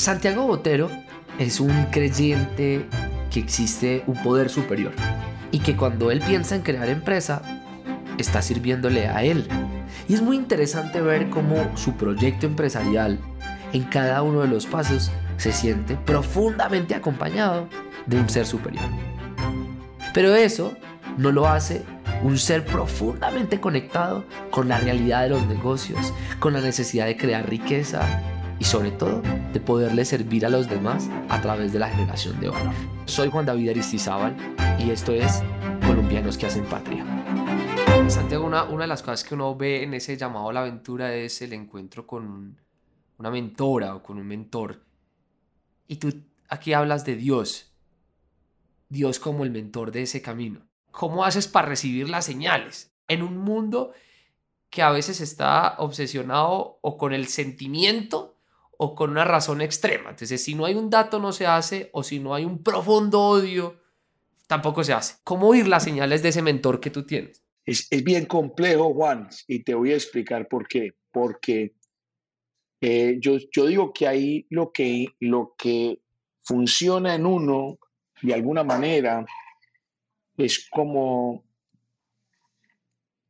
Santiago Botero es un creyente que existe un poder superior y que cuando él piensa en crear empresa, está sirviéndole a él. Y es muy interesante ver cómo su proyecto empresarial en cada uno de los pasos se siente profundamente acompañado de un ser superior. Pero eso no lo hace un ser profundamente conectado con la realidad de los negocios, con la necesidad de crear riqueza y sobre todo de poderle servir a los demás a través de la generación de valor. Soy Juan David Aristizábal y esto es Colombianos que hacen patria. Santiago, una, una de las cosas que uno ve en ese llamado a la aventura es el encuentro con una mentora o con un mentor. Y tú aquí hablas de Dios, Dios como el mentor de ese camino. ¿Cómo haces para recibir las señales en un mundo que a veces está obsesionado o con el sentimiento o con una razón extrema? Entonces, si no hay un dato no se hace o si no hay un profundo odio, tampoco se hace. ¿Cómo oír las señales de ese mentor que tú tienes? Es, bien complejo, Juan, y te voy a explicar por qué. Porque eh, yo, yo digo que ahí lo que, lo que funciona en uno, de alguna manera, es como,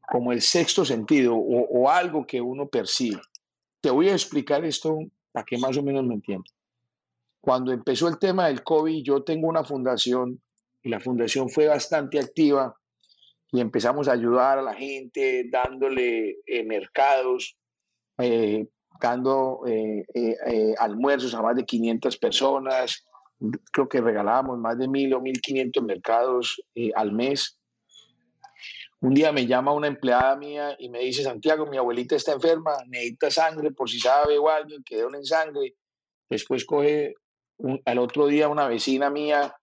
como el sexto sentido o, algo que uno percibe. Te voy a explicar esto para que más o menos me entiendas. Cuando empezó el tema del COVID, yo tengo una fundación y la fundación fue bastante activa y empezamos a ayudar a la gente dándole eh, mercados, eh, dando eh, almuerzos a más de 500 personas, creo que regalábamos más de mil o mil quinientos mercados eh, al mes. Un día me llama una empleada mía y me dice, Santiago, mi abuelita está enferma, necesita sangre por si sabe o alguien que en sangre. Después coge al otro día una vecina mía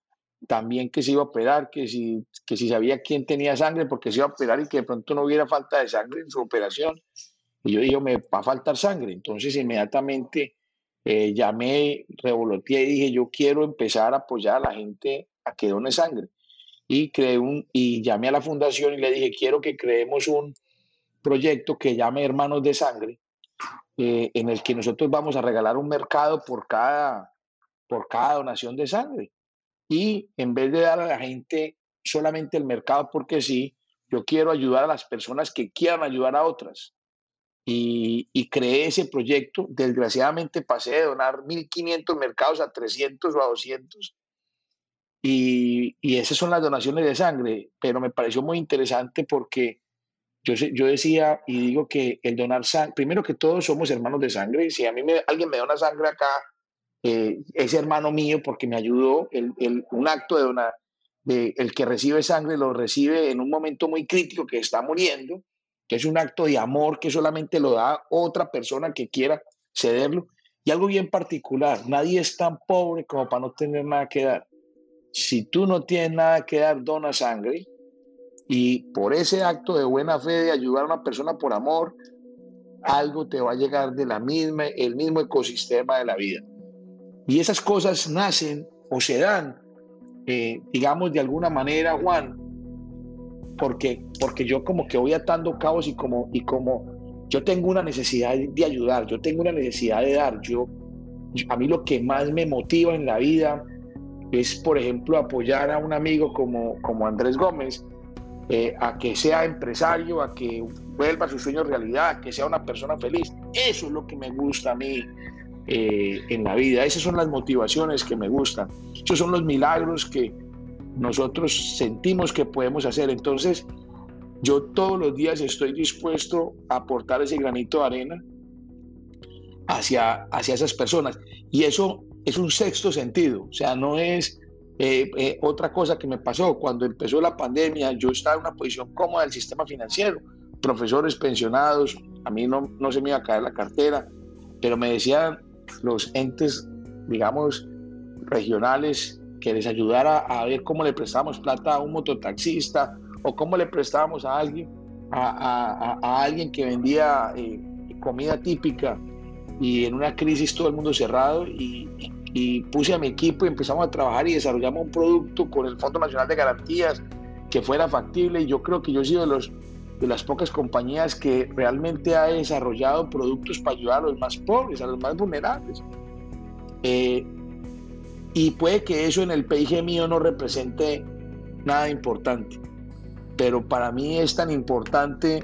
también que se iba a operar, que si, que si sabía quién tenía sangre porque se iba a operar y que de pronto no hubiera falta de sangre en su operación. Y yo dije, me va a faltar sangre. Entonces inmediatamente eh, llamé, revoloteé y dije, yo quiero empezar a apoyar a la gente a que done sangre. Y, creé un, y llamé a la fundación y le dije, quiero que creemos un proyecto que llame Hermanos de Sangre, eh, en el que nosotros vamos a regalar un mercado por cada, por cada donación de sangre. Y en vez de dar a la gente solamente el mercado porque sí, yo quiero ayudar a las personas que quieran ayudar a otras y, creé ese proyecto. Desgraciadamente pasé de donar 1.500 mercados a 300 o a 200. Y, y esas son las donaciones de sangre, pero me pareció muy interesante porque yo, yo decía y digo que el donar sangre, primero que todos somos hermanos de sangre, si a mí me, alguien me dona sangre acá, eh, es hermano mío porque me ayudó, el, el, un acto de donar, de, el que recibe sangre lo recibe en un momento muy crítico que está muriendo, que es un acto de amor que solamente lo da otra persona que quiera cederlo. Y algo bien particular, nadie es tan pobre como para no tener nada que dar. Si tú no tienes nada que dar, dona sangre. Y por ese acto de buena fe de ayudar a una persona por amor, algo te va a llegar de la misma, el mismo ecosistema de la vida. Y esas cosas nacen o se dan, eh, digamos, de alguna manera, Juan, porque, porque yo como que voy atando cabos y como, y como yo tengo una necesidad de ayudar, yo tengo una necesidad de dar, yo, a mí lo que más me motiva en la vida es, por ejemplo, apoyar a un amigo como, como Andrés Gómez, eh, a que sea empresario, a que vuelva su sueño realidad, a que sea una persona feliz. Eso es lo que me gusta a mí eh, en la vida. Esas son las motivaciones que me gustan. Esos son los milagros que, nosotros sentimos que podemos hacer. Entonces, yo todos los días estoy dispuesto a aportar ese granito de arena hacia, hacia esas personas. Y eso es un sexto sentido, o sea, no es eh, eh, otra cosa que me pasó. Cuando empezó la pandemia, yo estaba en una posición cómoda del sistema financiero, profesores pensionados, a mí no, no se me iba a caer la cartera, pero me decían los entes, digamos, regionales que les ayudara a ver cómo le prestamos plata a un mototaxista o cómo le prestábamos a alguien, a, alguien que vendía eh, comida típica y en una crisis todo el mundo cerrado y, puse a mi equipo y empezamos a trabajar y desarrollamos un producto con el Fondo Nacional de Garantías que fuera factible y yo creo que yo he sido de, los, de las pocas compañías que realmente ha desarrollado productos para ayudar a los más pobres, a los más vulnerables. Eh, y puede que eso en el PIG mío no represente nada importante, pero para mí es tan importante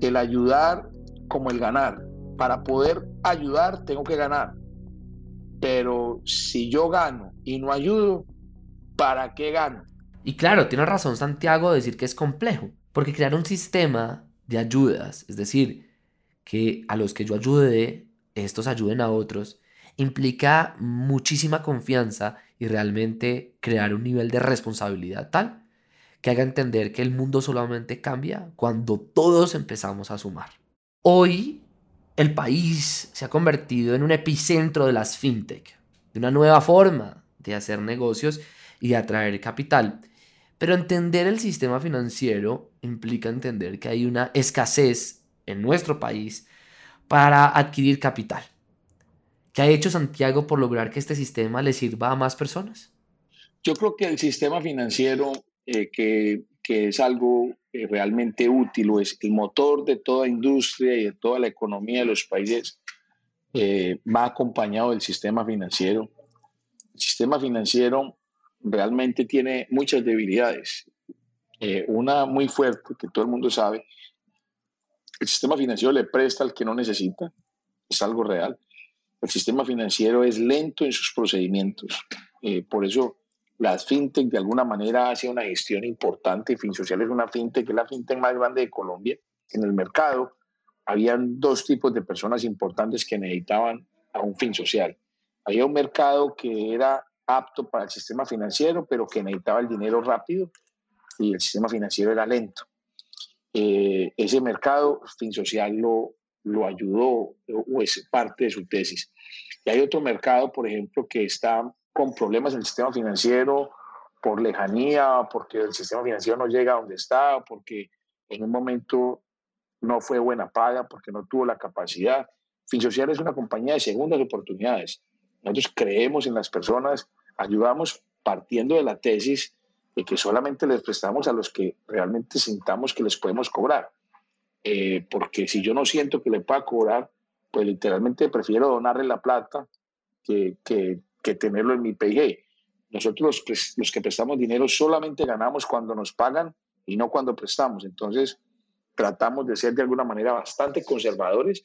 el ayudar como el ganar. Para poder ayudar tengo que ganar, pero si yo gano y no ayudo, ¿para qué gano? Y claro, tiene razón Santiago de decir que es complejo, porque crear un sistema de ayudas, es decir, que a los que yo ayude, estos ayuden a otros, implica muchísima confianza y realmente crear un nivel de responsabilidad tal que haga entender que el mundo solamente cambia cuando todos empezamos a sumar. Hoy el país se ha convertido en un epicentro de las fintech, de una nueva forma de hacer negocios y de atraer capital. Pero entender el sistema financiero implica entender que hay una escasez en nuestro país para adquirir capital. ¿Qué ha hecho Santiago por lograr que este sistema le sirva a más personas? Yo creo que el sistema financiero, eh, que, es algo realmente útil, o es el motor de toda industria y de toda la economía de los países, eh, va acompañado del sistema financiero. El sistema financiero realmente tiene muchas debilidades. Eh, una muy fuerte, que todo el mundo sabe, el sistema financiero le presta al que no necesita, es algo real. El sistema financiero es lento en sus procedimientos. Eh, por eso las fintech de alguna manera hace una gestión importante. FinSocial es una fintech, que es la fintech más grande de Colombia. En el mercado habían dos tipos de personas importantes que necesitaban a un FinSocial. Había un mercado que era apto para el sistema financiero, pero que necesitaba el dinero rápido y el sistema financiero era lento. Eh, ese mercado, FinSocial lo, lo ayudó o es parte de su tesis. Y hay otro mercado, por ejemplo, que está con problemas en el sistema financiero por lejanía, porque el sistema financiero no llega a donde está, porque en un momento no fue buena paga, porque no tuvo la capacidad. FinSocial es una compañía de segundas oportunidades. Nosotros creemos en las personas ayudamos partiendo de la tesis de que solamente les prestamos a los que realmente sintamos que les podemos cobrar. Eh, porque si yo no siento que le pueda cobrar, pues literalmente prefiero donarle la plata que, que, que tenerlo en mi PIG. Nosotros los, los que prestamos dinero solamente ganamos cuando nos pagan y no cuando prestamos. Entonces, tratamos de ser de alguna manera bastante conservadores,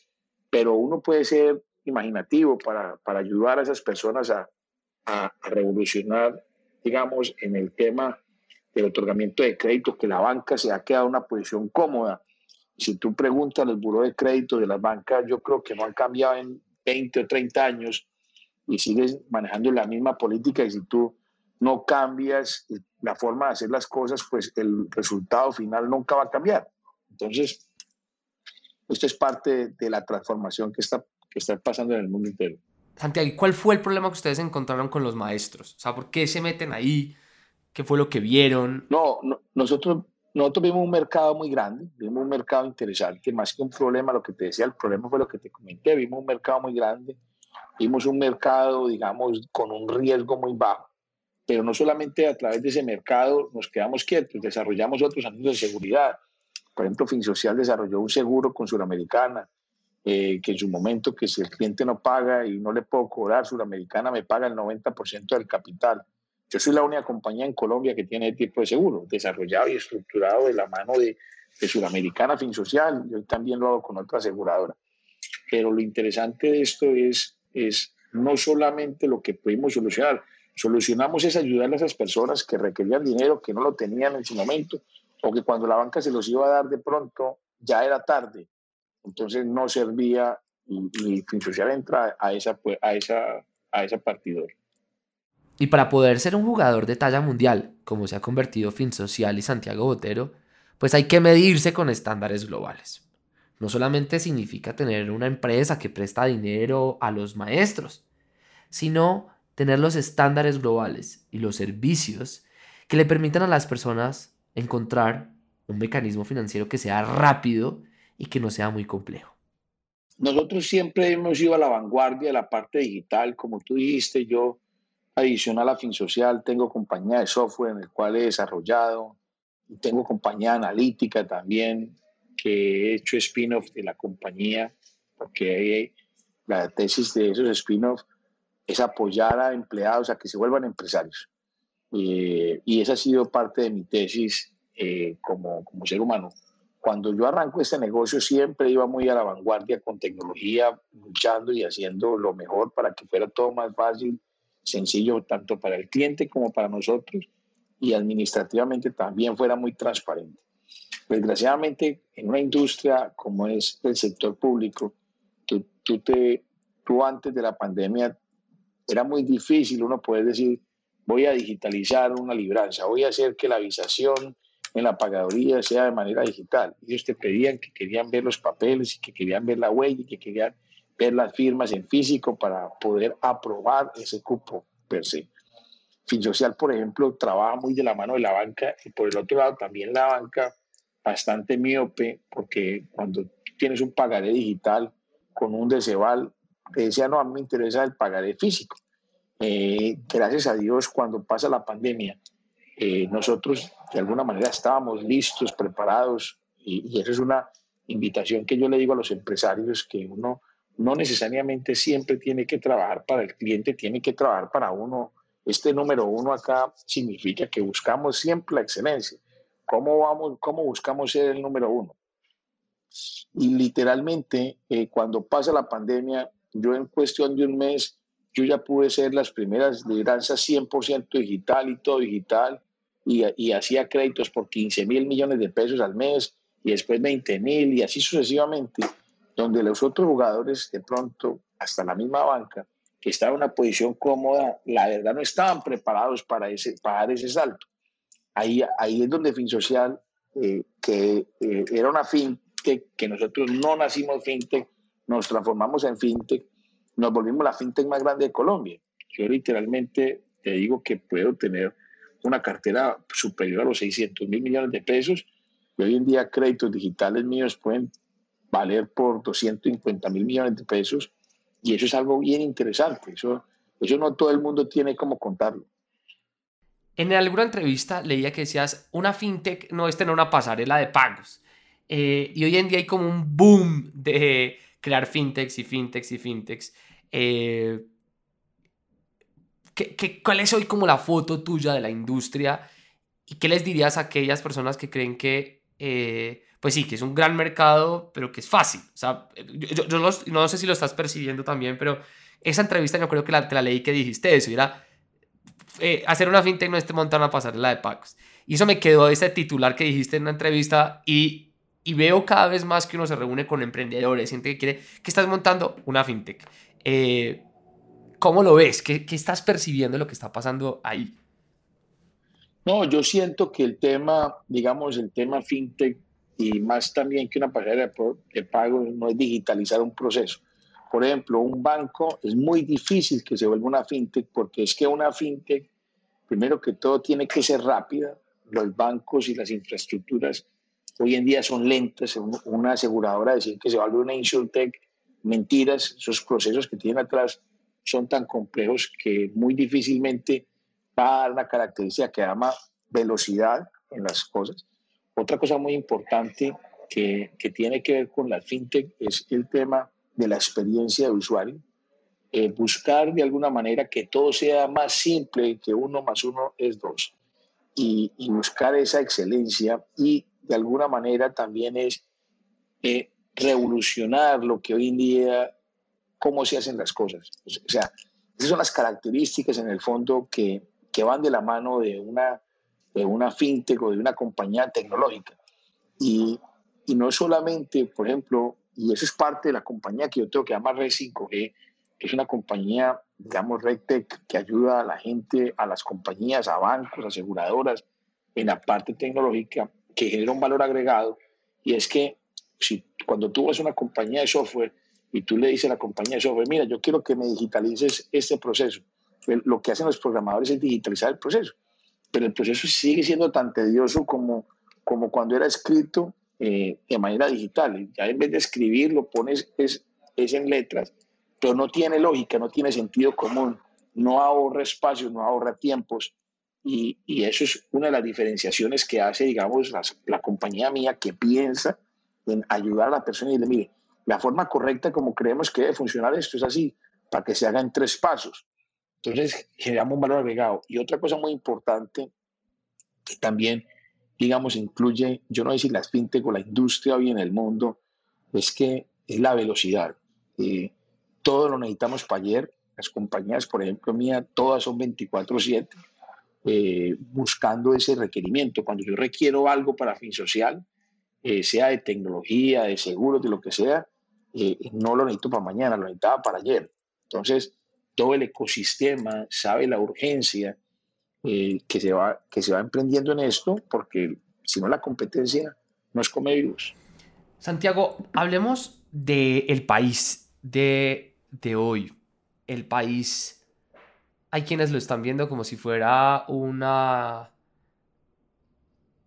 pero uno puede ser imaginativo para, para ayudar a esas personas a, a, revolucionar, digamos, en el tema del otorgamiento de crédito, que la banca se ha quedado en una posición cómoda. Si tú preguntas al buró de crédito de las bancas, yo creo que no han cambiado en 20 o 30 años y sigues manejando la misma política y si tú no cambias la forma de hacer las cosas, pues el resultado final nunca va a cambiar. Entonces, esto es parte de la transformación que está, que está pasando en el mundo entero. Santiago, ¿cuál fue el problema que ustedes encontraron con los maestros? O sea, ¿por qué se meten ahí? ¿Qué fue lo que vieron? No, nosotros, nosotros vimos un mercado muy grande, vimos un mercado interesante, más que un problema, lo que te decía, el problema fue lo que te comenté, vimos un mercado muy grande, vimos un mercado, digamos, con un riesgo muy bajo, pero no solamente a través de ese mercado nos quedamos quietos, desarrollamos otros anuncios de seguridad. Por ejemplo, FinSocial desarrolló un seguro con Suramericana, eh, que en su momento que si el cliente no paga y no le puedo cobrar, Suramericana me paga el 90% del capital. Yo soy la única compañía en Colombia que tiene este tipo de seguro, desarrollado y estructurado de la mano de, de Suramericana Fin Social. Yo también lo hago con otra aseguradora. Pero lo interesante de esto es, es no solamente lo que pudimos solucionar, solucionamos es ayudar a esas personas que requerían dinero, que no lo tenían en su momento, o que cuando la banca se los iba a dar de pronto, ya era tarde entonces no servía y, y FinSocial entra a esa, a, esa, a esa partidor. Y para poder ser un jugador de talla mundial, como se ha convertido FinSocial y Santiago Botero, pues hay que medirse con estándares globales. No solamente significa tener una empresa que presta dinero a los maestros, sino tener los estándares globales y los servicios que le permitan a las personas encontrar un mecanismo financiero que sea rápido y que no sea muy complejo. Nosotros siempre hemos ido a la vanguardia de la parte digital, como tú dijiste, yo adicional a FinSocial tengo compañía de software en el cual he desarrollado, tengo compañía analítica también, que he hecho spin-off de la compañía, porque la tesis de esos spin-off es apoyar a empleados a que se vuelvan empresarios. Eh, y esa ha sido parte de mi tesis eh, como, como ser humano. Cuando yo arranco este negocio siempre iba muy a la vanguardia con tecnología, luchando y haciendo lo mejor para que fuera todo más fácil, sencillo, tanto para el cliente como para nosotros y administrativamente también fuera muy transparente. Desgraciadamente, en una industria como es el sector público, tú, te, tú antes de la pandemia era muy difícil uno poder decir, voy a digitalizar una libranza, voy a hacer que la avisación en la pagaduría sea de manera digital. Ellos te pedían que querían ver los papeles y que querían ver la huella y que querían ver las firmas en físico para poder aprobar ese cupo per se. FinSocial, por ejemplo, trabaja muy de la mano de la banca y por el otro lado también la banca bastante miope porque cuando tienes un pagaré digital con un Deceval, te decía, no, a mí me interesa el pagaré físico. Eh, gracias a Dios, cuando pasa la pandemia, eh, nosotros de alguna manera estábamos listos, preparados, y, y eso es una invitación que yo le digo a los empresarios, que uno no necesariamente siempre tiene que trabajar para el cliente, tiene que trabajar para uno. Este número uno acá significa que buscamos siempre la excelencia. ¿Cómo, vamos, cómo buscamos ser el número uno? Y literalmente, eh, cuando pasa la pandemia, yo en cuestión de un mes, yo ya pude ser las primeras libranzas 100% digital y todo digital, y hacía créditos por 15 mil millones de pesos al mes, y después 20 mil, y así sucesivamente, donde los otros jugadores, de pronto, hasta la misma banca, que estaba en una posición cómoda, la verdad no estaban preparados para, ese, para dar ese salto. Ahí, ahí es donde FinSocial, eh, que eh, era una fintech, que nosotros no nacimos fintech, nos transformamos en fintech, nos volvimos la fintech más grande de Colombia. Yo literalmente te digo que puedo tener una cartera superior a los 600 mil millones de pesos y hoy en día créditos digitales míos pueden valer por 250 mil millones de pesos y eso es algo bien interesante. Eso, eso no todo el mundo tiene como contarlo. En alguna entrevista leía que decías, una fintech no es tener una pasarela de pagos. Eh, y hoy en día hay como un boom de crear fintechs y fintechs y fintechs. Eh, ¿qué, qué, cuál es hoy como la foto tuya de la industria? ¿Y qué les dirías a aquellas personas que creen que, eh, pues sí, que es un gran mercado, pero que es fácil? O sea, yo, yo no sé si lo estás percibiendo también, pero esa entrevista yo creo que la, te leí que dijiste eso, y era eh, hacer una fintech no es montar una pasarela de pagos. Y eso me quedó ese titular que dijiste en una entrevista y, y, veo cada vez más que uno se reúne con emprendedores, gente que quiere, que estás montando una fintech. Eh, ¿Cómo lo ves? ¿Qué, ¿Qué, estás percibiendo lo que está pasando ahí? No, yo siento que el tema, digamos, el tema fintech y más también que una pasarela de pagos no es digitalizar un proceso por ejemplo, un banco es muy difícil que se vuelva una fintech porque es que una fintech, primero que todo, tiene que ser rápida. Los bancos y las infraestructuras hoy en día son lentas. Una aseguradora decir que se vuelve una insurtech, mentiras. Esos procesos que tienen atrás son tan complejos que muy difícilmente va a dar una característica que llama velocidad en las cosas. Otra cosa muy importante que, tiene que ver con la fintech es el tema de la experiencia de usuario, eh, buscar de alguna manera que todo sea más simple, que uno más uno es dos, y, buscar esa excelencia y de alguna manera también es eh, revolucionar lo que hoy en día, cómo se hacen las cosas. O sea, esas son las características en el fondo que van de la mano de una, de una fintech o de una compañía tecnológica. Y, y no solamente, por ejemplo, y eso es parte de la compañía que yo tengo que llamar Red 5G, que es una compañía, digamos, RedTech, que ayuda a la gente, a las compañías, a bancos, aseguradoras, en la parte tecnológica, que genera un valor agregado. Y es que si, cuando tú vas a una compañía de software y tú le dices a la compañía de software, mira, yo quiero que me digitalices este proceso, lo que hacen los programadores es digitalizar el proceso. Pero el proceso sigue siendo tan tedioso como, como cuando era escrito eh, de manera digital. Ya en vez de escribir, lo pones es, es en letras, pero no tiene lógica, no tiene sentido común, no ahorra espacio, no ahorra tiempos. Y, y eso es una de las diferenciaciones que hace, digamos, la compañía mía que piensa en ayudar a la persona y le mire, la forma correcta como creemos que debe funcionar esto es así, para que se haga en tres pasos. Entonces generamos un valor agregado. Y otra cosa muy importante que también, digamos, incluye, yo no sé si las fintech o la industria hoy en el mundo, es que es la velocidad. Eh, todo lo necesitamos para ayer. Las compañías, por ejemplo, mía, todas son 24/7 eh, buscando ese requerimiento. Cuando yo requiero algo para fin social, eh, sea de tecnología, de seguros, de lo que sea, no lo necesito para mañana, lo necesitaba para ayer. Entonces, todo el ecosistema sabe la urgencia eh, que, se va, que se va emprendiendo en esto, porque si no la competencia no es come Santiago, hablemos del el país de, de hoy. El país, hay quienes lo están viendo como si fuera una,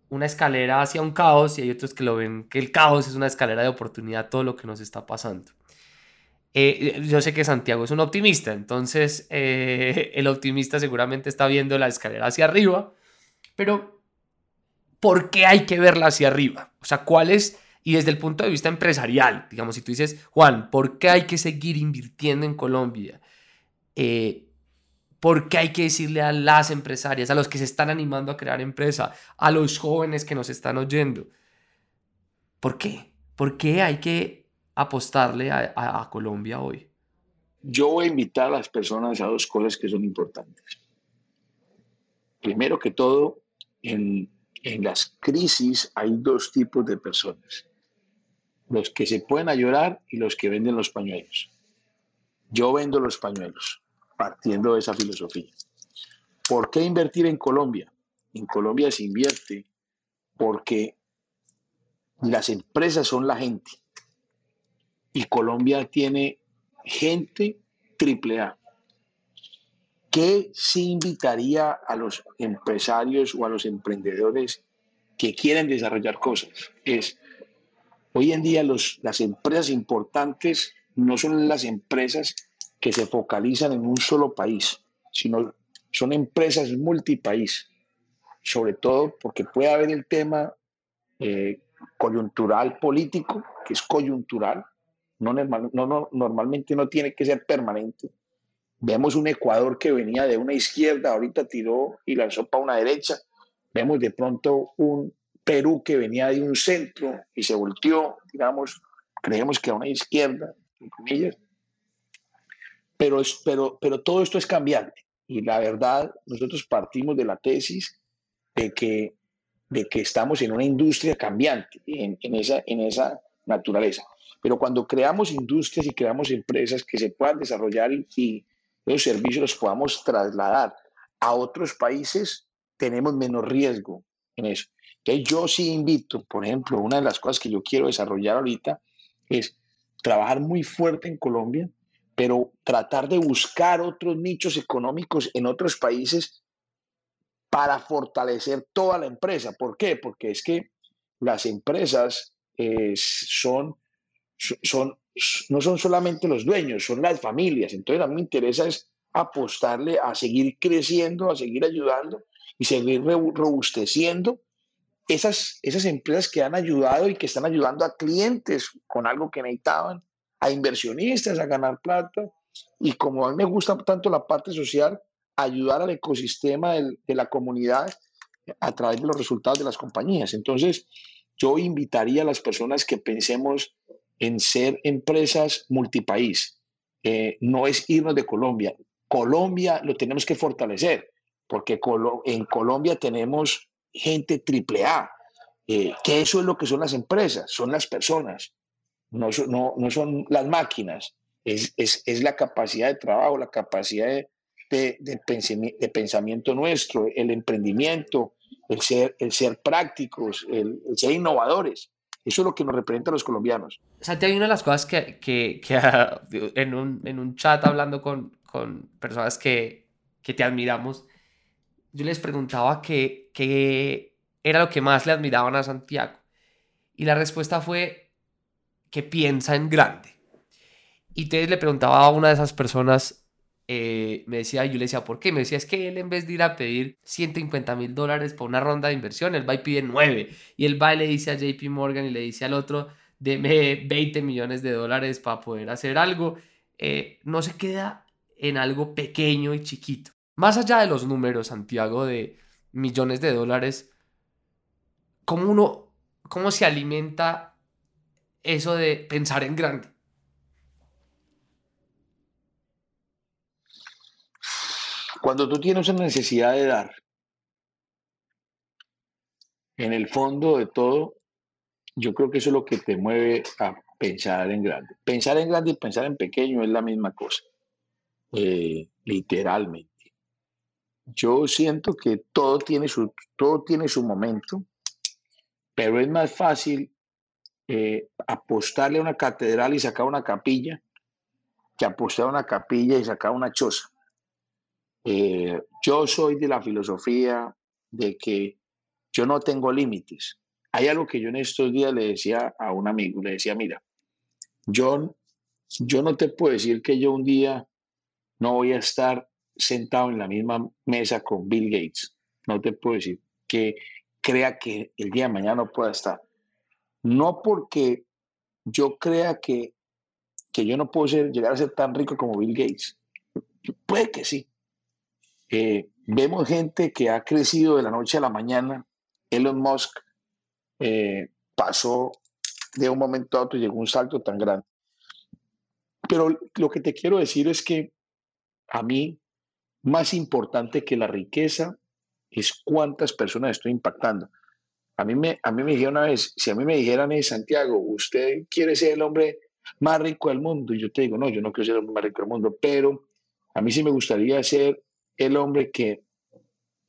una escalera hacia un caos y hay otros que lo ven que el caos es una escalera de oportunidad, todo lo que nos está pasando. Eh, yo sé que Santiago es un optimista, entonces eh, el optimista seguramente está viendo la escalera hacia arriba, pero ¿por qué hay que verla hacia arriba? O sea, ¿cuál es? Y desde el punto de vista empresarial, digamos, si tú dices, Juan, ¿por qué hay que seguir invirtiendo en Colombia? Eh, ¿Por qué hay que decirle a las empresarias, a los que se están animando a crear empresa, a los jóvenes que nos están oyendo? ¿Por qué? ¿Por qué hay que apostarle a, Colombia hoy? Yo voy a invitar a las personas a dos cosas que son importantes. Primero que todo, en, en las crisis hay dos tipos de personas. Los que se pueden ayudar y los que venden los pañuelos. Yo vendo los pañuelos, partiendo de esa filosofía. ¿Por qué invertir en Colombia? En Colombia se invierte porque las empresas son la gente y Colombia tiene gente triple A. ¿Qué sí invitaría a los empresarios o a los emprendedores que quieren desarrollar cosas? Es, hoy en día los, las empresas importantes no son las empresas que se focalizan en un solo país, sino son empresas multipaís, sobre todo porque puede haber el tema eh, coyuntural político, que es coyuntural, no, no, normalmente no tiene que ser permanente. Vemos un Ecuador que venía de una izquierda, ahorita tiró y lanzó para una derecha. Vemos de pronto un Perú que venía de un centro y se volteó, digamos, creemos que a una izquierda, en comillas. Pero, pero, pero todo esto es cambiante. Y la verdad, nosotros partimos de la tesis de que, de que estamos en una industria cambiante, en, en, esa, en esa naturaleza. Pero cuando creamos industrias y creamos empresas que se puedan desarrollar y, los servicios los podamos trasladar a otros países, tenemos menos riesgo en eso. Entonces yo sí invito, por ejemplo, una de las cosas que yo quiero desarrollar ahorita es trabajar muy fuerte en Colombia, pero tratar de buscar otros nichos económicos en otros países para fortalecer toda la empresa. ¿Por qué? Porque es que las empresas eh, son son, no son solamente los dueños, son las familias. Entonces a mí me interesa es apostarle a seguir creciendo, a seguir ayudando y seguir robusteciendo esas, esas empresas que han ayudado y que están ayudando a clientes con algo que necesitaban, a inversionistas a ganar plata. Y como a mí me gusta tanto la parte social, ayudar al ecosistema de la comunidad a través de los resultados de las compañías. Entonces, yo invitaría a las personas que pensemos en ser empresas multipaís. Eh, no es irnos de Colombia. Colombia lo tenemos que fortalecer, porque en Colombia tenemos gente triple A, eh, que eso es lo que son las empresas, son las personas, no, no, no son las máquinas, es, es, es, la capacidad de trabajo, la capacidad de, de, pensamiento, nuestro, el emprendimiento, el ser, el ser prácticos, el ser innovadores. Eso es lo que nos representa a los colombianos. Santiago, una de las cosas que, que, que en, un, en, un, chat hablando con, con personas que, que, te admiramos, yo les preguntaba qué, era lo que más le admiraban a Santiago. Y la respuesta fue que piensa en grande. Y entonces le preguntaba a una de esas personas eh, me decía, yo le decía, ¿por qué? Me decía, es que él en vez de ir a pedir 150 mil dólares para una ronda de inversión, él va y pide 9. Y él va y le dice a JP Morgan y le dice al otro, deme 20 millones de dólares para poder hacer algo. Eh, no se queda en algo pequeño y chiquito. Más allá de los números, Santiago, de millones de dólares, ¿cómo uno, cómo se alimenta eso de pensar en grande? Cuando tú tienes una necesidad de dar, en el fondo de todo, yo creo que eso es lo que te mueve a pensar en grande. Pensar en grande y pensar en pequeño es la misma cosa, eh, literalmente. Yo siento que todo tiene, su, todo tiene su momento, pero es más fácil eh, apostarle a una catedral y sacar una capilla que apostar a una capilla y sacar una choza. Eh, yo soy de la filosofía de que yo no tengo límites. Hay algo que yo en estos días le decía a un amigo, le decía, mira, yo, yo no te puedo decir que yo un día no voy a estar sentado en la misma mesa con Bill Gates. No te puedo decir que crea que el día de mañana no pueda estar. No porque yo crea que, que yo no puedo llegar a ser tan rico como Bill Gates. Puede que sí, eh, vemos gente que ha crecido de la noche a la mañana. Elon Musk eh, pasó de un momento a otro llegó un salto tan grande. Pero lo que te quiero decir es que a mí, más importante que la riqueza es cuántas personas estoy impactando. A mí me, a mí me dijeron una vez, si a mí me dijeran en Santiago, usted quiere ser el hombre más rico del mundo, y yo te digo, no, yo no quiero ser el hombre más rico del mundo, pero a mí sí me gustaría ser el hombre que,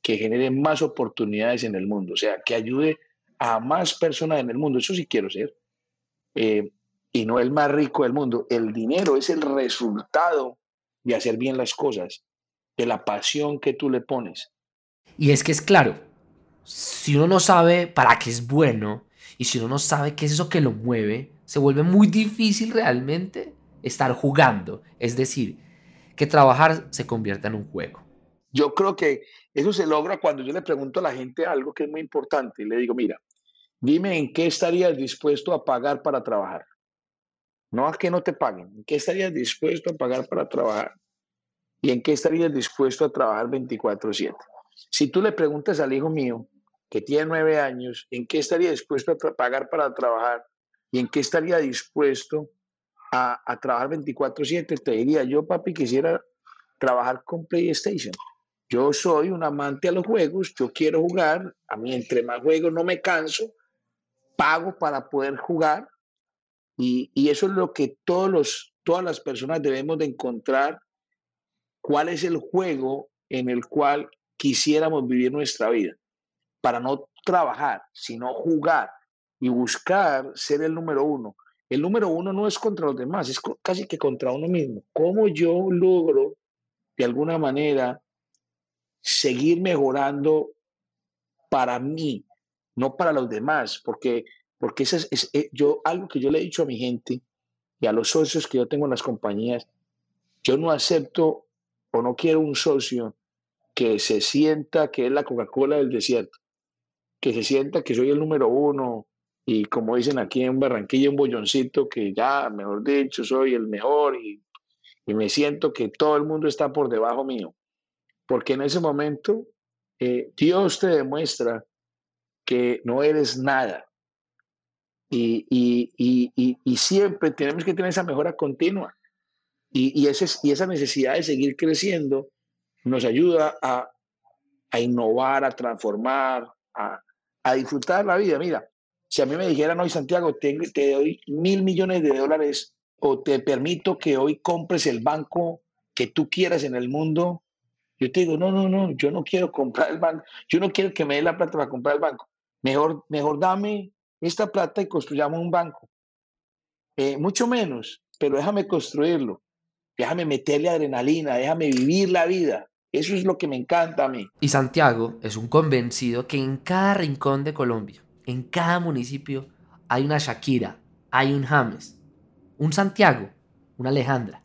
que genere más oportunidades en el mundo, o sea, que ayude a más personas en el mundo. Eso sí quiero ser. Eh, y no el más rico del mundo. El dinero es el resultado de hacer bien las cosas, de la pasión que tú le pones. Y es que es claro, si uno no sabe para qué es bueno y si uno no sabe qué es eso que lo mueve, se vuelve muy difícil realmente estar jugando. Es decir, que trabajar se convierta en un juego. Yo creo que eso se logra cuando yo le pregunto a la gente algo que es muy importante y le digo, mira, dime en qué estarías dispuesto a pagar para trabajar. No a que no te paguen, ¿en qué estarías dispuesto a pagar para trabajar? ¿Y en qué estarías dispuesto a trabajar 24/7? Si tú le preguntas al hijo mío, que tiene nueve años, ¿en qué estaría dispuesto a pagar para trabajar? ¿Y en qué estaría dispuesto a, a trabajar 24/7? Te diría, yo papi quisiera trabajar con PlayStation. Yo soy un amante a los juegos, yo quiero jugar, a mí entre más juegos no me canso, pago para poder jugar y, eso es lo que todos los, todas las personas debemos de encontrar, cuál es el juego en el cual quisiéramos vivir nuestra vida, para no trabajar, sino jugar y buscar ser el número uno. El número uno no es contra los demás, es casi que contra uno mismo. ¿Cómo yo logro de alguna manera seguir mejorando para mí, no para los demás, porque, porque eso es, eh, yo, algo que yo le he dicho a mi gente y a los socios que yo tengo en las compañías, yo no acepto o no quiero un socio que se sienta que es la Coca-Cola del desierto, que se sienta que soy el número uno y como dicen aquí en Barranquilla, un bolloncito que ya, mejor dicho, soy el mejor y me siento que todo el mundo está por debajo mío porque en ese momento eh, Dios te demuestra que no eres nada. Y, siempre tenemos que tener esa mejora continua. Y, ese, y esa necesidad de seguir creciendo nos ayuda a, innovar, a transformar, a, disfrutar la vida. Mira, si a mí me dijeran hoy, Santiago, te doy mil millones de dólares o te permito que hoy compres el banco que tú quieras en el mundo, yo te digo, no, no, no, yo no quiero comprar el banco, yo no quiero que me dé la plata para comprar el banco. Mejor, mejor dame esta plata y construyamos un banco. Eh, mucho menos, pero déjame construirlo. Déjame meterle adrenalina, déjame vivir la vida. Eso es lo que me encanta a mí. Y Santiago es un convencido que en cada rincón de Colombia, en cada municipio, hay una Shakira, hay un James, un Santiago, una Alejandra,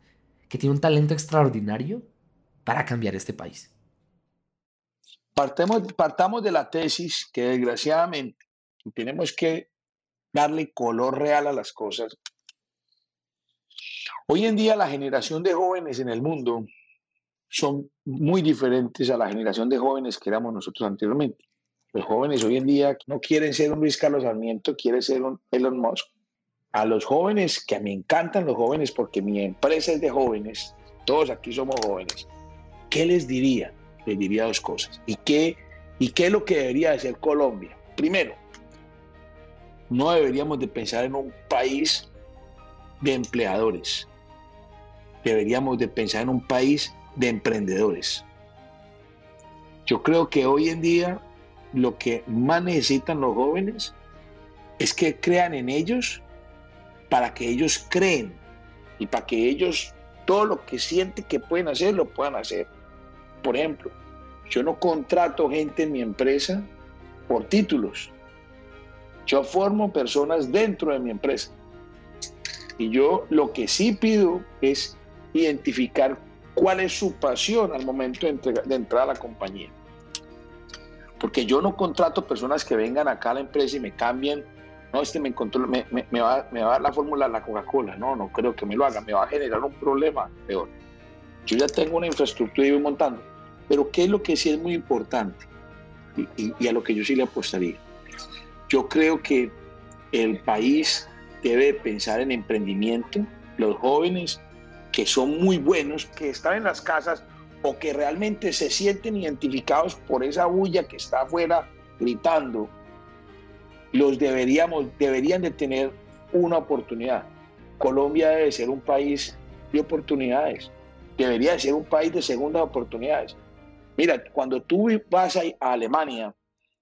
que tiene un talento extraordinario para cambiar este país? Partemos, partamos de la tesis que desgraciadamente tenemos que darle color real a las cosas. Hoy en día la generación de jóvenes en el mundo son muy diferentes a la generación de jóvenes que éramos nosotros anteriormente. Los jóvenes hoy en día no quieren ser un Luis Carlos Sarmiento, quieren ser un Elon Musk. A los jóvenes, que a mí me encantan los jóvenes porque mi empresa es de jóvenes, todos aquí somos jóvenes, ¿qué les diría? Les diría dos cosas. ¿Y qué, y qué es lo que debería hacer Colombia? Primero, no deberíamos de pensar en un país de empleadores. Deberíamos de pensar en un país de emprendedores. Yo creo que hoy en día lo que más necesitan los jóvenes es que crean en ellos para que ellos creen y para que ellos todo lo que sienten que pueden hacer lo puedan hacer. Por ejemplo, yo no contrato gente en mi empresa por títulos. Yo formo personas dentro de mi empresa. Y yo lo que sí pido es identificar cuál es su pasión al momento de, entrar a la compañía. Porque yo no contrato personas que vengan acá a la empresa y me cambien. No, este me, encontró, me, va, me va a dar la fórmula de la Coca-Cola. No, no creo que me lo haga. Me va a generar un problema peor. Yo ya tengo una infraestructura y voy montando. Pero ¿qué es lo que sí es muy importante? Y, a lo que yo sí le apostaría. Yo creo que el país debe pensar en emprendimiento. Los jóvenes que son muy buenos, que están en las casas o que realmente se sienten identificados por esa bulla que está afuera gritando, los deberíamos, deberían de tener una oportunidad. Colombia debe ser un país de oportunidades, debería de ser un país de segundas oportunidades. Mira, cuando tú vas a, Alemania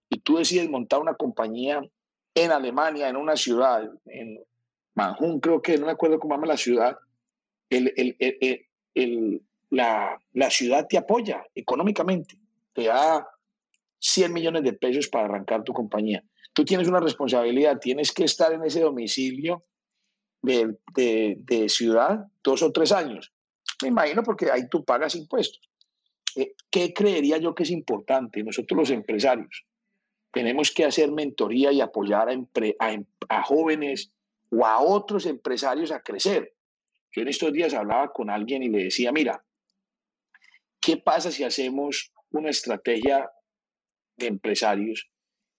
y tú decides montar una compañía en Alemania, en una ciudad, en Manjún creo que, no me acuerdo cómo llama la ciudad, la, la, ciudad te apoya económicamente, te da 100 millones de pesos para arrancar tu compañía. Tú tienes una responsabilidad, tienes que estar en ese domicilio de, de, ciudad dos o tres años. Me imagino porque ahí tú pagas impuestos. Eh, ¿Qué creería yo que es importante? Nosotros los empresarios tenemos que hacer mentoría y apoyar a, a, a jóvenes o a otros empresarios a crecer. Yo en estos días hablaba con alguien y le decía, mira, ¿qué pasa si hacemos una estrategia de empresarios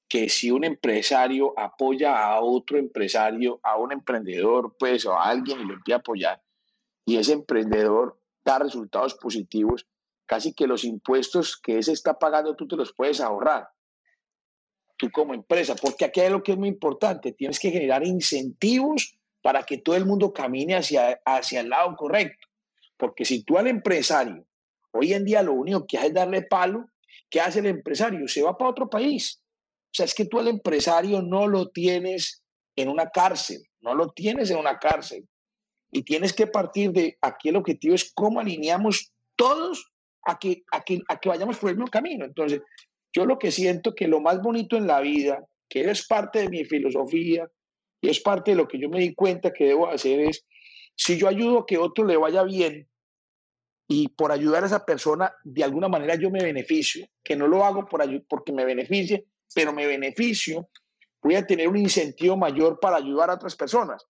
que si un empresario apoya a otro empresario, a un emprendedor, pues, o a alguien y lo empieza a apoyar, y ese emprendedor da resultados positivos, casi que los impuestos que ese está pagando tú te los puedes ahorrar, tú como empresa, porque aquí hay lo que es muy importante, tienes que generar incentivos para que todo el mundo camine hacia, hacia el lado correcto. Porque si tú al empresario, hoy en día lo único que hace es darle palo, ¿qué hace el empresario? Se va para otro país. O sea, es que tú al empresario no lo tienes en una cárcel, no lo tienes en una cárcel. Y tienes que partir de aquí el objetivo es cómo alineamos todos a que, a que, a que vayamos por el mismo camino. Entonces, yo lo que siento que lo más bonito en la vida, que es parte de mi filosofía, y es parte de lo que yo me di cuenta que debo hacer es, si yo ayudo a que otro le vaya bien y por ayudar a esa persona, de alguna manera yo me beneficio, que no lo hago por porque me beneficie, pero me beneficio, voy a tener un incentivo mayor para ayudar a otras personas.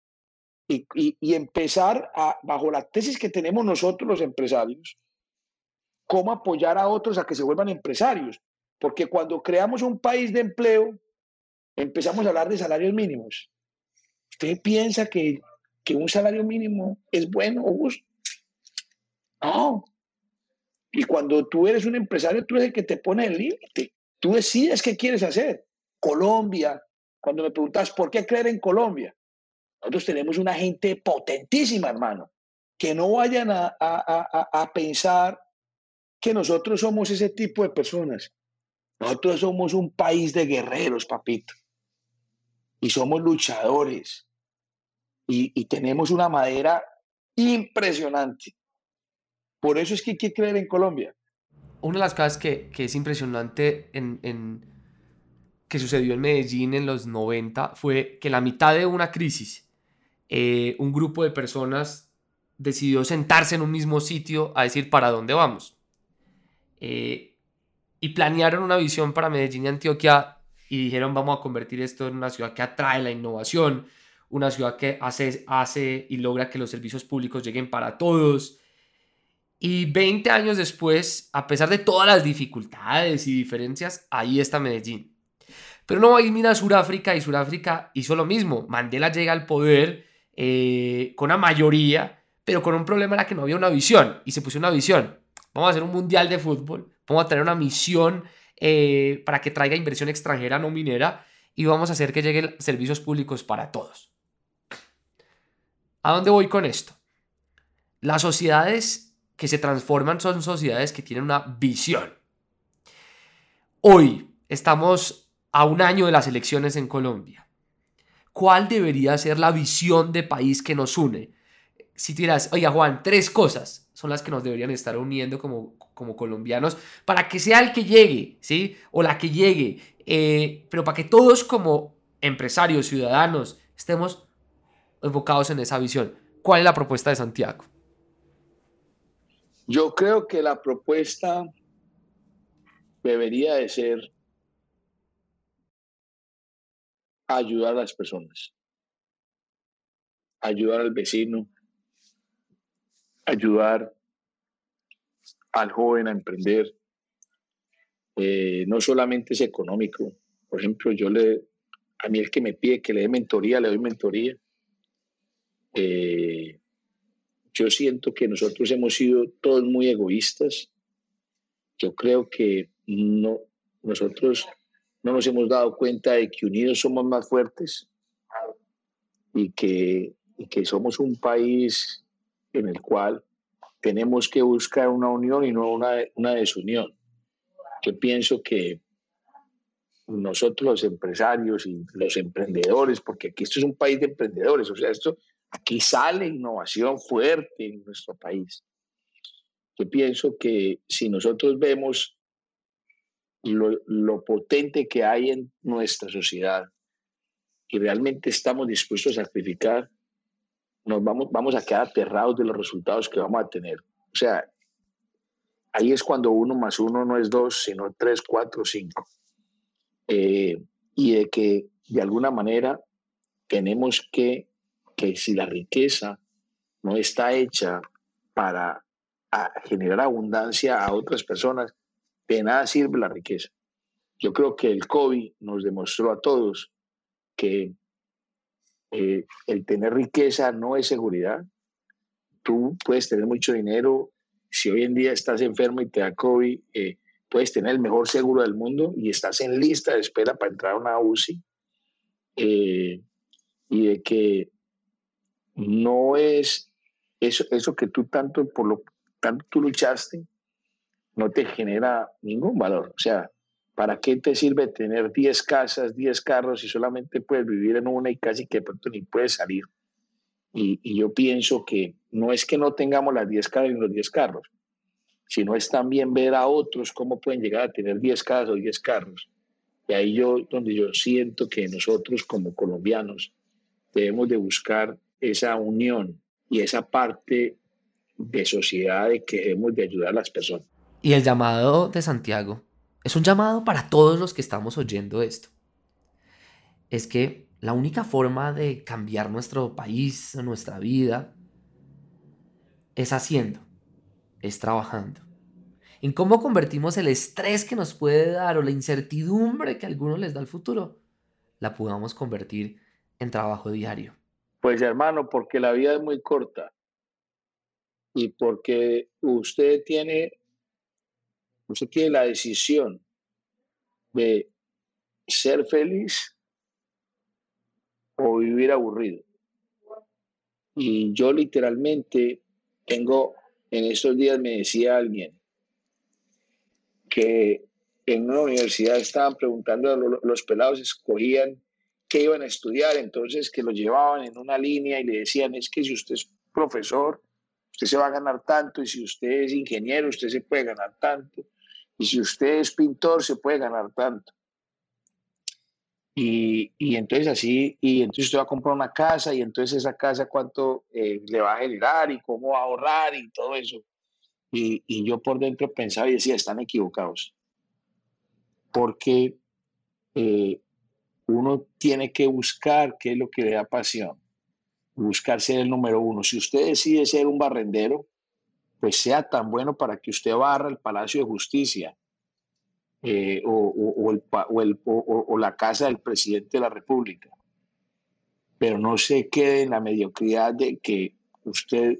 Y, y, empezar a, bajo la tesis que tenemos nosotros los empresarios, cómo apoyar a otros a que se vuelvan empresarios. Porque cuando creamos un país de empleo, empezamos a hablar de salarios mínimos. ¿Usted piensa que, un salario mínimo es bueno o justo? No. Y cuando tú eres un empresario, tú eres el que te pone el límite. Tú decides qué quieres hacer. Colombia, cuando me preguntas por qué creer en Colombia, nosotros tenemos una gente potentísima, hermano. Que no vayan a pensar que nosotros somos ese tipo de personas. Nosotros somos un país de guerreros, papito. Y somos luchadores y, tenemos una madera impresionante. Por eso es que hay que creer en Colombia. Una de las cosas que, que es impresionante en, en, que sucedió en Medellín en los 90 fue que la mitad de una crisis, eh, un grupo de personas decidió sentarse en un mismo sitio a decir para dónde vamos. Eh, y planearon una visión para Medellín y Antioquia y dijeron vamos a convertir esto en una ciudad que atrae la innovación, una ciudad que hace, hace y logra que los servicios públicos lleguen para todos. Y 20 años después, a pesar de todas las dificultades y diferencias, ahí está Medellín. Pero no va a ir a Sudáfrica y Sudáfrica hizo lo mismo. Mandela llega al poder eh, con una mayoría, pero con un problema era que no había una visión. Y se puso una visión. Vamos a hacer un mundial de fútbol, vamos a tener una misión eh, para que traiga inversión extranjera no minera y vamos a hacer que lleguen servicios públicos para todos. ¿A dónde voy con esto? Las sociedades que se transforman son sociedades que tienen una visión. Hoy estamos a un año de las elecciones en Colombia. ¿Cuál debería ser la visión de país que nos une? Si tiras, oiga Juan, tres cosas son las que nos deberían estar uniendo como, como colombianos para que sea el que llegue, ¿sí? O la que llegue, eh, pero para que todos como empresarios, ciudadanos, estemos enfocados en esa visión. ¿Cuál es la propuesta de Santiago? Yo creo que la propuesta debería de ser ayudar a las personas, ayudar al vecino, ayudar al joven a emprender. Eh, no solamente es económico. Por ejemplo, yo le, a mí el que me pide que le dé mentoría, le doy mentoría. Eh, yo siento que nosotros hemos sido todos muy egoístas. Yo creo que no, nosotros no nos hemos dado cuenta de que unidos somos más fuertes y que, y que somos un país en el cual tenemos que buscar una unión y no una, una desunión. Yo pienso que nosotros los empresarios y los emprendedores, porque aquí esto es un país de emprendedores, o sea, esto aquí sale innovación fuerte en nuestro país. Yo pienso que si nosotros vemos lo, lo potente que hay en nuestra sociedad y realmente estamos dispuestos a sacrificar, nos vamos, vamos a quedar aterrados de los resultados que vamos a tener. O sea, ahí es cuando uno más uno no es dos, sino tres, cuatro, cinco. Eh, y de que de alguna manera tenemos que, que si la riqueza no está hecha para generar abundancia a otras personas, de nada sirve la riqueza. Yo creo que el COVID nos demostró a todos que eh, el tener riqueza no es seguridad. Tú puedes tener mucho dinero. Si hoy en día estás enfermo y te da COVID, eh, puedes tener el mejor seguro del mundo y estás en lista de espera para entrar a una UCI. Eh, y de que no es eso, eso que tú tanto, por lo tanto tú luchaste, no te genera ningún valor. O sea, ¿Para qué te sirve tener 10 casas, 10 carros y solamente puedes vivir en una y casi que de pronto ni puedes salir? Y, yo pienso que no es que no tengamos las 10 casas y los 10 carros, sino es también ver a otros cómo pueden llegar a tener 10 casas o 10 carros. Y ahí yo, donde yo siento que nosotros como colombianos debemos de buscar esa unión y esa parte de sociedad de que debemos de ayudar a las personas. Y el llamado de Santiago es un llamado para todos los que estamos oyendo esto. Es que la única forma de cambiar nuestro país, nuestra vida, es haciendo, es trabajando. En cómo convertimos el estrés que nos puede dar o la incertidumbre que a algunos les da el futuro, la podamos convertir en trabajo diario. Pues hermano, porque la vida es muy corta y porque usted tiene Usted tiene la decisión de ser feliz o vivir aburrido. Y yo literalmente tengo, en estos días me decía alguien que en una universidad estaban preguntando, los pelados escogían qué iban a estudiar, entonces que lo llevaban en una línea y le decían, es que si usted es profesor, usted se va a ganar tanto, y si usted es ingeniero, usted se puede ganar tanto. Y si usted es pintor, se puede ganar tanto. Y, y, entonces así, y entonces usted va a comprar una casa y entonces esa casa cuánto eh, le va a generar y cómo va a ahorrar y todo eso. Y, y, yo por dentro pensaba y decía, están equivocados. Porque eh, uno tiene que buscar qué es lo que le da pasión. Buscar ser el número uno. Si usted decide ser un barrendero, pues sea tan bueno para que usted barra el Palacio de Justicia eh, o, o, la casa del presidente de la República. Pero no se quede en la mediocridad de que usted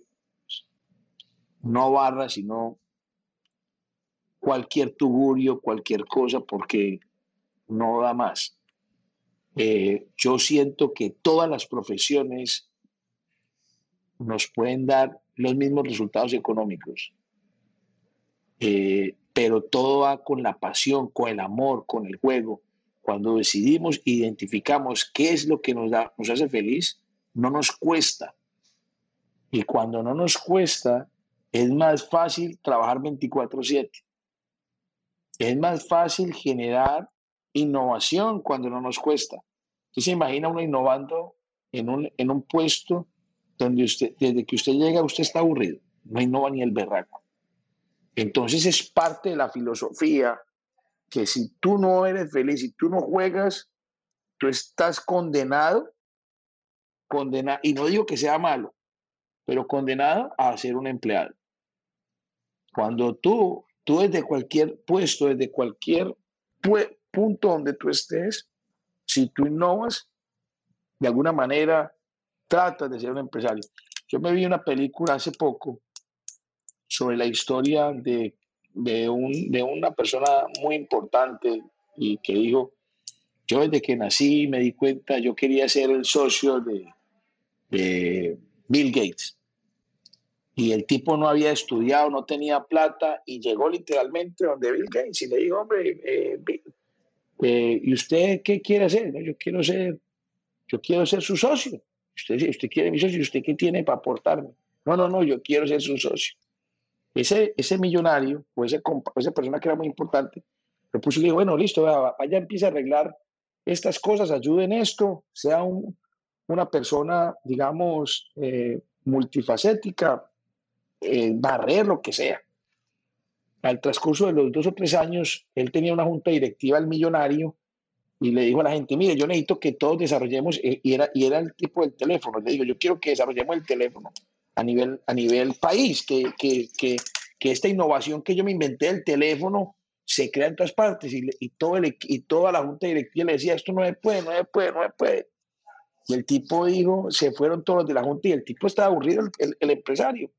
no barra, sino cualquier tugurio, cualquier cosa, porque no da más. Eh, yo siento que todas las profesiones nos pueden dar los mismos resultados económicos, eh, pero todo va con la pasión, con el amor, con el juego. Cuando decidimos, identificamos qué es lo que nos, da, nos hace feliz, no nos cuesta. Y cuando no nos cuesta, es más fácil trabajar 24/7. Es más fácil generar innovación cuando no nos cuesta. Usted se imagina uno innovando en un, en un puesto donde usted, desde que usted llega, usted está aburrido. No innova ni el berraco. Entonces es parte de la filosofía que si tú no eres feliz, si tú no juegas, tú estás condenado, condenado, y no digo que sea malo, pero condenado a ser un empleado. Cuando tú, tú desde cualquier puesto, desde cualquier punto donde tú estés, si tú innovas, de alguna manera tratas de ser un empresario. Yo me vi una película hace poco sobre la historia de, de, un, de una persona muy importante y que dijo, yo desde que nací me di cuenta, yo quería ser el socio de, de Bill Gates. Y el tipo no había estudiado, no tenía plata y llegó literalmente donde Bill Gates y le dijo, hombre, eh, eh, ¿y usted qué quiere hacer? Yo quiero ser, yo quiero ser su socio. Usted, usted quiere mi socio, ¿usted qué tiene para aportarme? No, no, no, yo quiero ser su socio. Ese, ese millonario o ese, esa persona que era muy importante, le puso y le dijo, bueno, listo, vaya, empieza a arreglar estas cosas, ayude en esto, sea un, una persona, digamos, eh, multifacética, eh, barrer lo que sea. Al transcurso de los dos o tres años, él tenía una junta directiva al millonario y le dijo a la gente, mire, yo necesito que todos desarrollemos, eh, y era, y era el tipo del teléfono, le digo, yo quiero que desarrollemos el teléfono a nivel, a nivel país, que, que, que, que esta innovación que yo me inventé del teléfono se crea en todas partes y, y, todo el, y toda la junta directiva le decía, esto no se puede, no se puede, no se puede. Y el tipo dijo, se fueron todos los de la junta y el tipo estaba aburrido, el, el, empresario.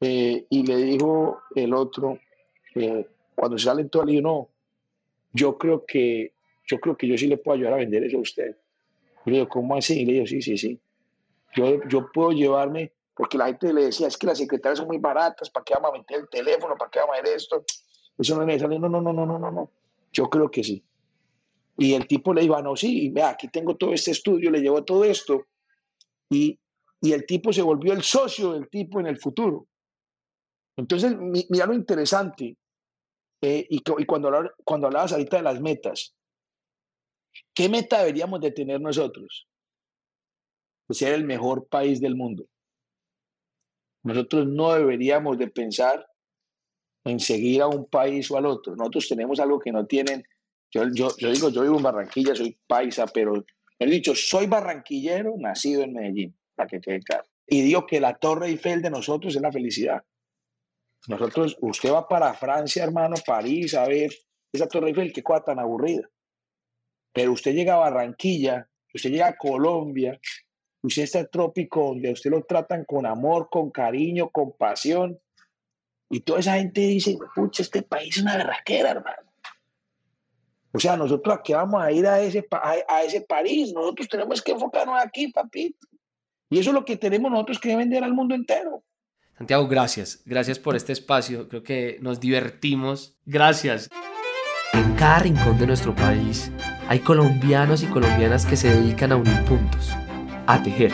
Eh, y le dijo el otro, eh, cuando salen todos, le dijo, no, yo creo que yo creo que yo sí le puedo ayudar a vender eso a usted. Y le digo, ¿cómo así? Y le digo, sí, sí, sí. Yo, yo puedo llevarme, porque la gente le decía, es que las secretarias son muy baratas, ¿para qué vamos a meter el teléfono? ¿Para qué vamos a ver esto? Eso no es necesario. No, no, no, no, no, no, no. Yo creo que sí. Y el tipo le dijo, ah, no, sí, vea, aquí tengo todo este estudio, le llevo todo esto. Y, y el tipo se volvió el socio del tipo en el futuro. Entonces, mira lo interesante. Eh, y, y, cuando, cuando hablabas ahorita de las metas, ¿Qué meta deberíamos de tener nosotros? Pues ser el mejor país del mundo. Nosotros no deberíamos de pensar en seguir a un país o al otro. Nosotros tenemos algo que no tienen. Yo, yo, yo digo, yo vivo en Barranquilla, soy paisa, pero he dicho, soy barranquillero, nacido en Medellín, para que quede claro. Y digo que la Torre Eiffel de nosotros es la felicidad. Nosotros, usted va para Francia, hermano, París, a ver esa Torre Eiffel, qué cosa tan aburrida. Pero usted llega a Barranquilla, usted llega a Colombia, usted está en trópico donde usted lo tratan con amor, con cariño, con pasión. Y toda esa gente dice, pucha, este país es una berraquera, hermano. O sea, nosotros aquí vamos a ir a ese, a, ese París, nosotros tenemos que enfocarnos aquí, papito. Y eso es lo que tenemos nosotros que vender al mundo entero. Santiago, gracias. Gracias por este espacio. Creo que nos divertimos. Gracias. En cada rincón de nuestro país hay colombianos y colombianas que se dedican a unir puntos, a tejer.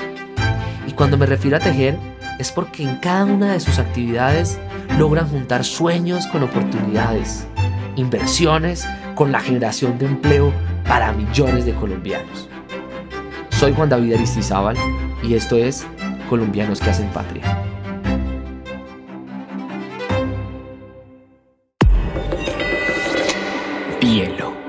Y cuando me refiero a tejer, es porque en cada una de sus actividades logran juntar sueños con oportunidades, inversiones con la generación de empleo para millones de colombianos. Soy Juan David Aristizábal y esto es Colombianos que hacen patria. Hielo